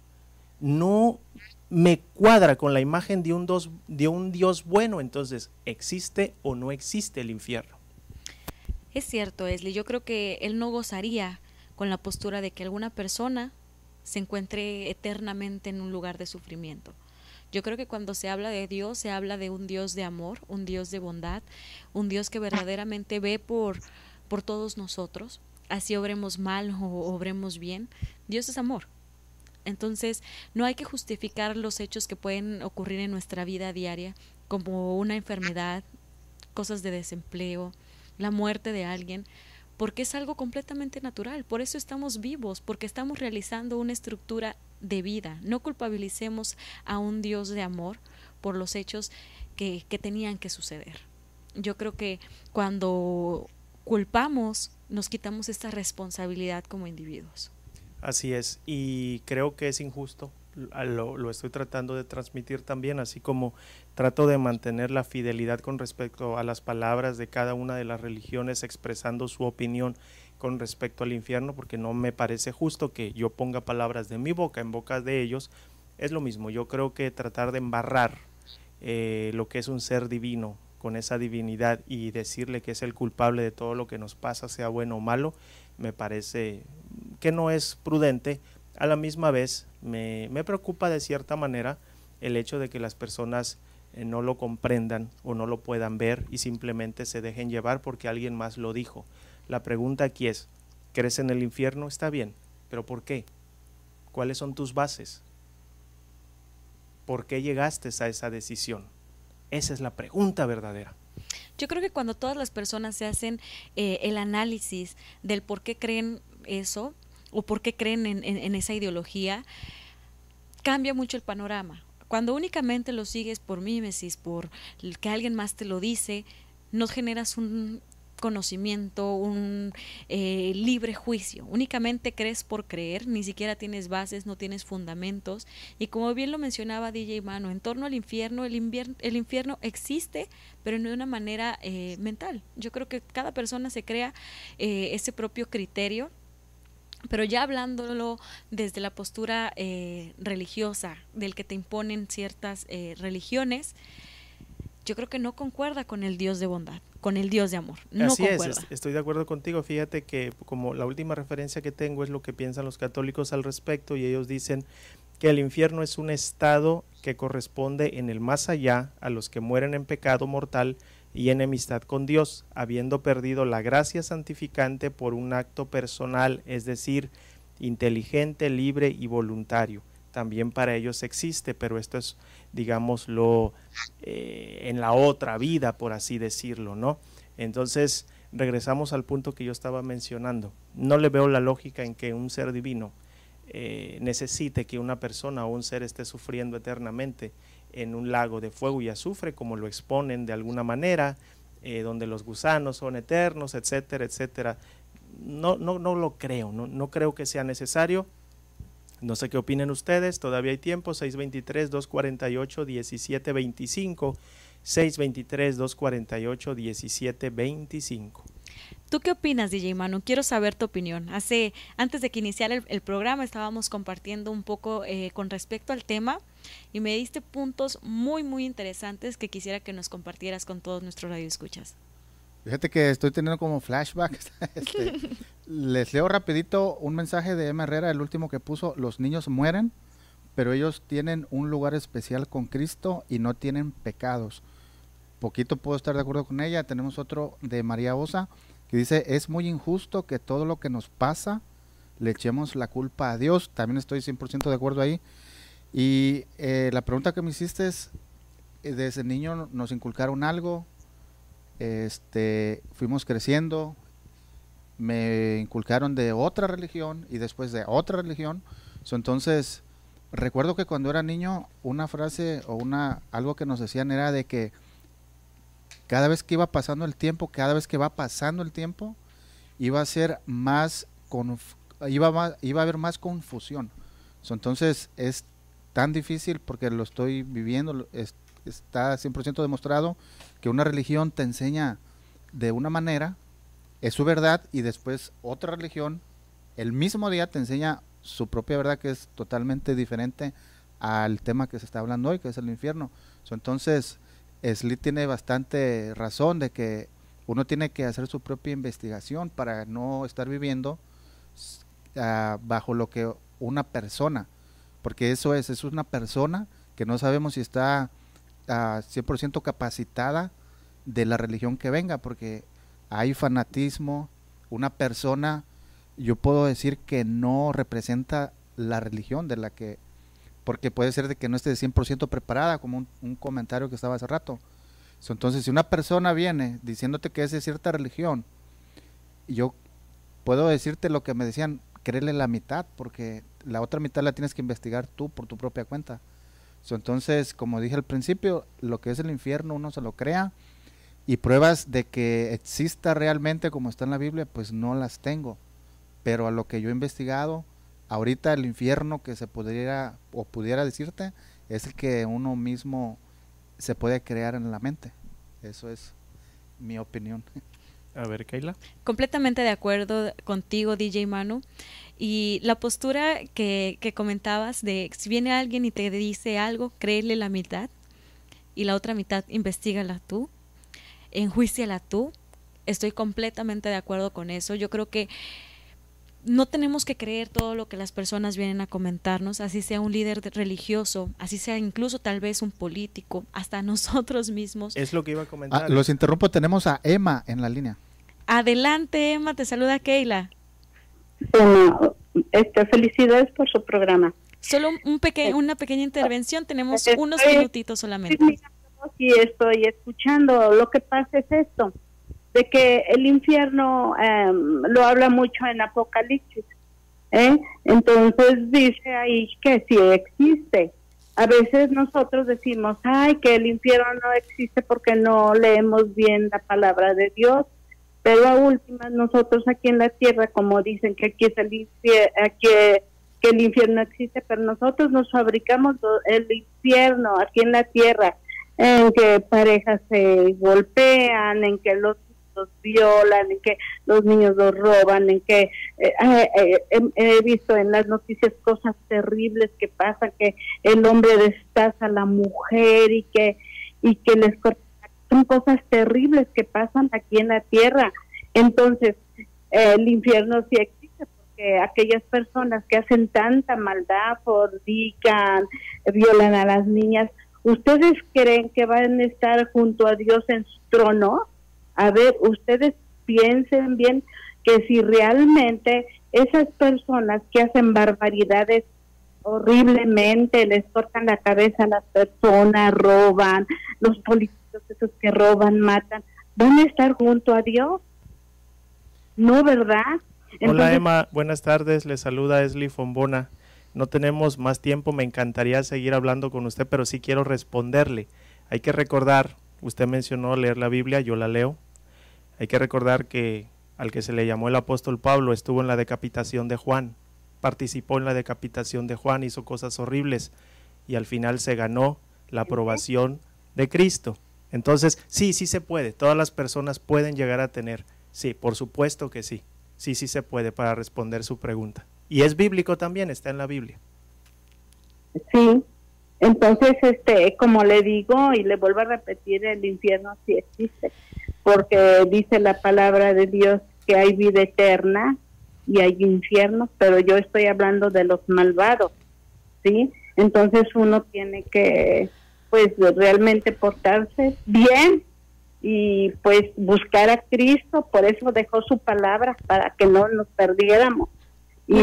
No me cuadra con la imagen de un, dos, de un Dios bueno, entonces, ¿existe o no existe el infierno? Es cierto, Esli, yo creo que él no gozaría con la postura de que alguna persona se encuentre eternamente en un lugar de sufrimiento. Yo creo que cuando se habla de Dios, se habla de un Dios de amor, un Dios de bondad, un Dios que verdaderamente ve por, por todos nosotros, así obremos mal o obremos bien. Dios es amor. Entonces, no hay que justificar los hechos que pueden ocurrir en nuestra vida diaria, como una enfermedad, cosas de desempleo, la muerte de alguien, porque es algo completamente natural. Por eso estamos vivos, porque estamos realizando una estructura de vida. No culpabilicemos a un Dios de amor por los hechos que, que tenían que suceder. Yo creo que cuando culpamos, nos quitamos esta responsabilidad como individuos. Así es, y creo que es injusto, lo, estoy tratando de transmitir también, así como trato de mantener la fidelidad con respecto a las palabras de cada una de las religiones expresando su opinión con respecto al infierno, porque no me parece justo que yo ponga palabras de mi boca en boca de ellos, es lo mismo, yo creo que tratar de embarrar eh, lo que es un ser divino con esa divinidad y decirle que es el culpable de todo lo que nos pasa, sea bueno o malo, me parece que no es prudente. A la misma vez me, me preocupa de cierta manera el hecho de que las personas eh, no lo comprendan o no lo puedan ver y simplemente se dejen llevar porque alguien más lo dijo. La pregunta aquí es, ¿crees en el infierno? Está bien, pero ¿por qué? ¿Cuáles son tus bases? ¿Por qué llegaste a esa decisión? Esa es la pregunta verdadera. Yo creo que cuando todas las personas se hacen eh, el análisis del por qué creen eso o por qué creen en, en, esa ideología, cambia mucho el panorama. Cuando únicamente lo sigues por mímesis, por que alguien más te lo dice, no generas un conocimiento, un eh, libre juicio. Únicamente crees por creer, ni siquiera tienes bases, no tienes fundamentos. Y como bien lo mencionaba DJ Mano, en torno al infierno, el, el infierno existe, pero no de una manera eh, mental. Yo creo que cada persona se crea eh, ese propio criterio pero ya hablándolo desde la postura eh, religiosa, del que te imponen ciertas religiones, yo creo que no concuerda con el Dios de bondad, con el Dios de amor. No Así concuerda. es, estoy de acuerdo contigo. Fíjate que como la última referencia que tengo es lo que piensan los católicos al respecto y ellos dicen que el infierno es un estado que corresponde en el más allá a los que mueren en pecado mortal y enemistad con Dios, habiendo perdido la gracia santificante por un acto personal, es decir, inteligente, libre y voluntario. También para ellos existe, pero esto es, digámoslo, eh, en la otra vida, por así decirlo, ¿no? Entonces, regresamos al punto que yo estaba mencionando. No le veo la lógica en que un ser divino eh, necesite que una persona o un ser esté sufriendo eternamente en un lago de fuego y azufre, como lo exponen de alguna manera, eh, donde los gusanos son eternos, etcétera, etcétera. No, no, no lo creo, no, no creo que sea necesario. No sé qué opinen ustedes, todavía hay tiempo, 623-248-1725, 623-248-1725. ¿Tú qué opinas, DJ Manu? Quiero saber tu opinión. Hace, antes de que iniciara el, programa, estábamos compartiendo un poco eh, con respecto al tema y me diste puntos muy, muy interesantes que quisiera que nos compartieras con todos nuestros radioescuchas. Fíjate que estoy teniendo como flashbacks. Este, les leo rapidito un mensaje de Emma Herrera, el último que puso, los niños mueren, pero ellos tienen un lugar especial con Cristo y no tienen pecados. Poquito puedo estar de acuerdo con ella. Tenemos otro de María Osa que dice, es muy injusto que todo lo que nos pasa le echemos la culpa a Dios. También estoy 100% de acuerdo ahí. Y eh, la pregunta que me hiciste es, eh, desde niño nos inculcaron algo, este, fuimos creciendo, me inculcaron de otra religión y después de otra religión. entonces, recuerdo que cuando era niño, una frase o una algo que nos decían era de que cada vez que iba pasando el tiempo, cada vez que va pasando el tiempo, iba a ser más, iba, iba a haber más confusión. entonces es tan difícil porque lo estoy viviendo, está 100% demostrado que una religión te enseña de una manera, es su verdad, y después otra religión, el mismo día te enseña su propia verdad que es totalmente diferente al tema que se está hablando hoy, que es el infierno. entonces, Slit tiene bastante razón de que uno tiene que hacer su propia investigación para no estar viviendo ah, bajo lo que una persona, porque eso es, es una persona que no sabemos si está 100% ah, capacitada de la religión que venga, porque hay fanatismo, una persona, yo puedo decir que no representa la religión de la que porque puede ser de que no esté 100% preparada, como un, comentario que estaba hace rato. Entonces, si una persona viene diciéndote que es de cierta religión, yo puedo decirte lo que me decían, créele la mitad, porque la otra mitad la tienes que investigar tú por tu propia cuenta. entonces, como dije al principio, lo que es el infierno uno se lo crea y pruebas de que exista realmente como está en la Biblia, pues no las tengo. Pero a lo que yo he investigado, ahorita el infierno que se pudiera o pudiera decirte es el que uno mismo se puede crear en la mente. Eso es mi opinión. A ver, Keila. Completamente de acuerdo contigo, DJ Manu. Y la postura que, que comentabas de si viene alguien y te dice algo, créele la mitad y la otra mitad investigala tú, enjuiciala tú. Estoy completamente de acuerdo con eso. Yo creo que no tenemos que creer todo lo que las personas vienen a comentarnos, así sea un líder religioso, así sea incluso tal vez un político, hasta nosotros mismos. Es lo que iba a comentar. Ah, los interrumpo, tenemos a Emma en la línea. Adelante, Emma, te saluda Keila. este, felicidades por su programa. Solo un peque una pequeña intervención, tenemos unos minutitos solamente. Sí, estoy escuchando. Lo que pasa es esto de que el infierno em, lo habla mucho en Apocalipsis. ¿eh? Entonces dice ahí que sí existe. A veces nosotros decimos, ay, que el infierno no existe porque no leemos bien la palabra de Dios, pero a últimas nosotros aquí en la tierra, como dicen que aquí es el infierno, que el infierno existe, pero nosotros nos fabricamos el infierno aquí en la tierra, en que parejas se golpean, en que los los violan, en que los niños los roban, en que eh, eh, eh, he visto en las noticias cosas terribles que pasan, que el hombre destaza a la mujer y que y que les son cosas terribles que pasan aquí en la tierra. Entonces, el infierno sí existe porque aquellas personas que hacen tanta maldad, fornican, violan a las niñas, ¿ustedes creen que van a estar junto a Dios en su trono? A ver, ustedes piensen bien que si realmente esas personas que hacen barbaridades horriblemente, les cortan la cabeza a las personas, roban, los políticos esos que roban, matan, van a estar junto a Dios. No, ¿verdad? Hola Emma, buenas tardes, le saluda Esli Fombona. No tenemos más tiempo, me encantaría seguir hablando con usted, pero sí quiero responderle. Hay que recordar, usted mencionó leer la Biblia, yo la leo. Hay que recordar que al que se le llamó el apóstol Pablo estuvo en la decapitación de Juan, participó en la decapitación de Juan, hizo cosas horribles y al final se ganó la aprobación de Cristo. Entonces, sí, sí se puede, todas las personas pueden llegar a tener, sí, por supuesto que sí, sí, sí se puede para responder su pregunta. Y es bíblico también, está en la Biblia. Sí, entonces, este, como le digo y le vuelvo a repetir, el infierno sí existe porque dice la palabra de Dios que hay vida eterna y hay infierno, pero yo estoy hablando de los malvados, ¿sí? Entonces uno tiene que, pues, realmente portarse bien y, pues, buscar a Cristo, por eso dejó su palabra, para que no nos perdiéramos. Y,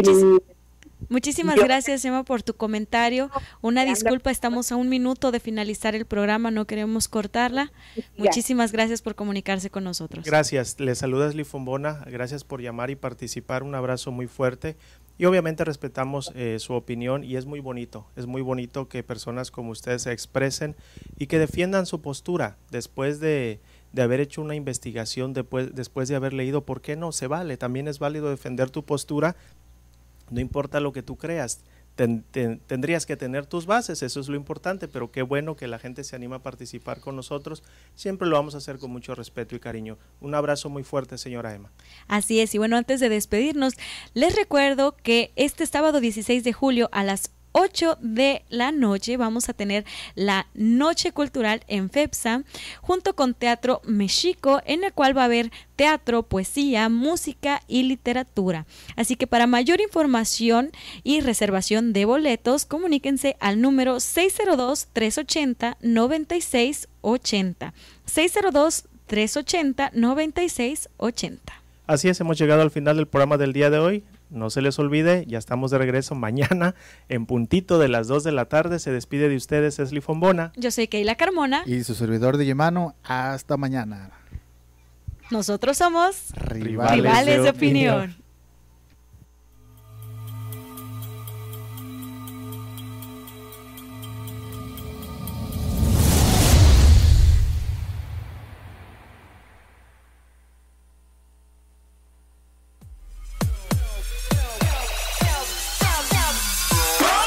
Muchísimas gracias, Emma, por tu comentario. Una disculpa, estamos a un minuto de finalizar el programa, no queremos cortarla. Muchísimas gracias por comunicarse con nosotros. Gracias, le saludas Lifombona, gracias por llamar y participar, un abrazo muy fuerte. Y obviamente respetamos eh, su opinión y es muy bonito, es muy bonito que personas como ustedes se expresen y que defiendan su postura después de, de haber hecho una investigación, después, después de haber leído, ¿por qué no? Se vale, también es válido defender tu postura no importa lo que tú creas, tendrías que tener tus bases, eso es lo importante, pero qué bueno que la gente se anima a participar con nosotros. Siempre lo vamos a hacer con mucho respeto y cariño. Un abrazo muy fuerte, señora Emma. Así es, y bueno, antes de despedirnos, les recuerdo que este sábado 16 de julio a las 8 de la noche vamos a tener la Noche Cultural en FEPSA junto con Teatro Mexico en el cual va a haber teatro, poesía, música y literatura. Así que para mayor información y reservación de boletos, comuníquense al número 602-380-9680. 602-380-9680. Así es, hemos llegado al final del programa del día de hoy. No se les olvide, ya estamos de regreso mañana en puntito de las 2 de la tarde. Se despide de ustedes Esli Fombona. Yo soy Keila Carmona. Y su servidor de Yemano. Hasta mañana. Nosotros somos rivales, de, opinión.